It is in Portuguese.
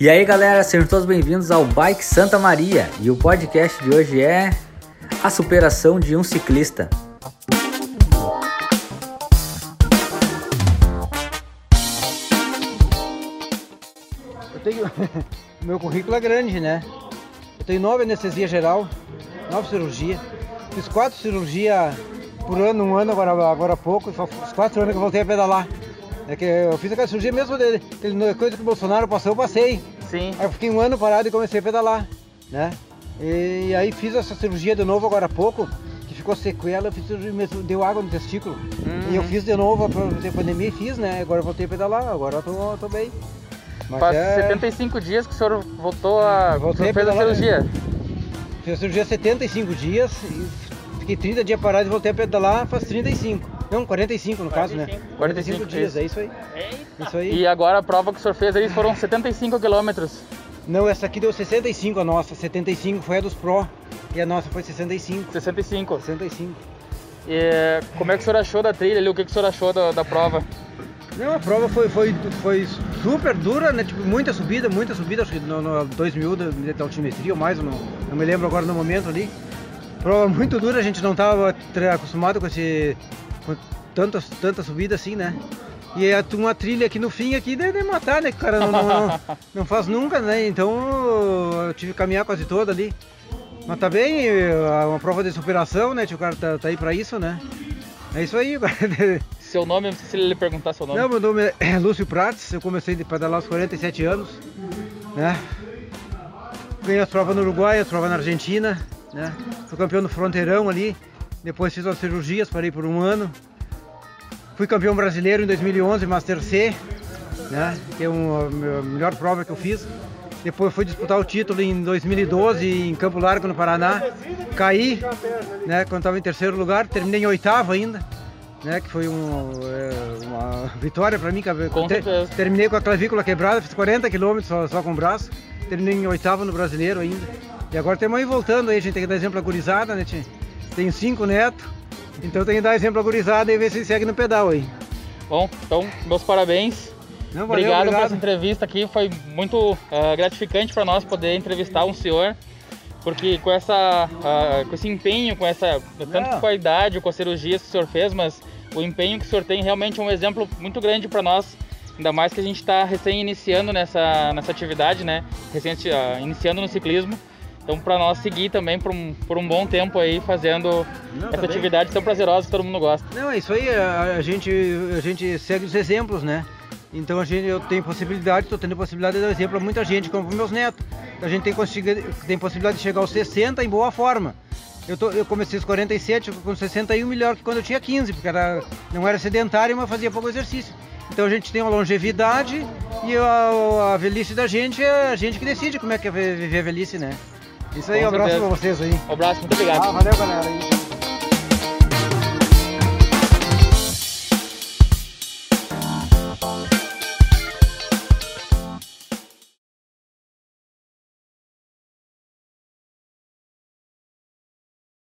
E aí galera, sejam todos bem-vindos ao Bike Santa Maria e o podcast de hoje é a superação de um ciclista. Eu tenho. Meu currículo é grande, né? Eu tenho nove anestesia geral, nove cirurgia. Fiz quatro cirurgias por ano, um ano agora, agora há pouco, faz quatro anos que eu voltei a pedalar. É que eu fiz aquela cirurgia mesmo dele, coisa que o Bolsonaro passou, eu passei. Sim. Aí eu fiquei um ano parado e comecei a pedalar, né? E aí fiz essa cirurgia de novo agora há pouco, que ficou sequela, eu fiz mesmo, deu água no testículo. Uhum. E eu fiz de novo, a pandemia e fiz, né? Agora eu voltei a pedalar, agora eu tô, tô bem. Mas Faz é... 75 dias que o senhor voltou a. Voltei a fez a cirurgia. Fiz a cirurgia 75 dias e fiquei 30 dias parado e voltei a pedalar faz 35. Não, 45 no 45. caso, né? 45 dias, é isso aí. Isso aí. E agora a prova que o senhor fez aí foram 75 quilômetros. Não, essa aqui deu 65 a nossa, 75 foi a dos Pro e a nossa foi 65. 65. 65. E como é que o senhor achou da trilha ali? O que, que o senhor achou da, da prova? Não, a prova foi, foi, foi super dura, né? Tipo, muita subida, muita subida, acho que no, no 2000 da, da altimetria ou mais, não, não me lembro agora no momento ali. Prova muito dura, a gente não estava acostumado com esse com tanta, tanta subida assim, né? E é uma trilha aqui no fim aqui de, de matar, né? Que o cara não, não, não, faz nunca, né? Então eu tive que caminhar quase toda ali. Mas tá bem, é uma prova de superação, né? O cara tá, tá aí pra isso, né? É isso aí, Seu nome, não sei se ele perguntar seu nome. Não, meu nome é Lúcio Prates, eu comecei a pedalar aos 47 anos, né? Ganhei as provas no Uruguai, as provas na Argentina, né? Fui campeão no Fronteirão ali, depois fiz as cirurgias, parei por um ano. Fui campeão brasileiro em 2011, Master C, né? Que é uma, a melhor prova que eu fiz. Depois fui disputar o título em 2012 em Campo Largo, no Paraná. Caí, né? Quando estava em terceiro lugar, terminei em oitavo ainda. Né, que foi um, é, uma vitória para mim. Com ter, terminei com a clavícula quebrada, fiz 40 km só, só, com o braço. Terminei em oitavo no brasileiro ainda. E agora temos aí voltando aí, a gente tem que dar exemplo a gurizada, né, tia? Tenho cinco netos, então tem que dar exemplo a gurizada e ver se segue no pedal aí. Bom, então, meus parabéns. Não, valeu, obrigado, obrigado, por essa entrevista aqui, foi muito uh, gratificante para nós poder entrevistar um senhor, porque com essa, uh, com esse empenho, com essa tanto com a idade, com as cirurgias que o senhor fez, mas o empenho que o senhor tem realmente é um exemplo muito grande para nós, ainda mais que a gente está recém iniciando nessa, nessa atividade, né? Recém uh, iniciando no ciclismo. Então, para nós seguir também por um, por um bom tempo aí fazendo Não, essa tá atividade tão prazerosa que todo mundo gosta. Não, é isso aí, a, a, gente, a gente segue os exemplos, né? Então a gente, eu tenho possibilidade, estou tendo possibilidade de dar exemplo a muita gente, como meus netos. A gente tem, tem possibilidade de chegar aos 60 em boa forma. Eu, tô, eu comecei aos 47, com 61 melhor que quando eu tinha 15, porque era, não era sedentário, mas fazia pouco exercício. Então a gente tem uma longevidade e a, a velhice da gente é a gente que decide como é que é viver a velhice, né? Isso aí, um abraço pra vocês aí. Um abraço, muito obrigado. Ah, valeu, galera.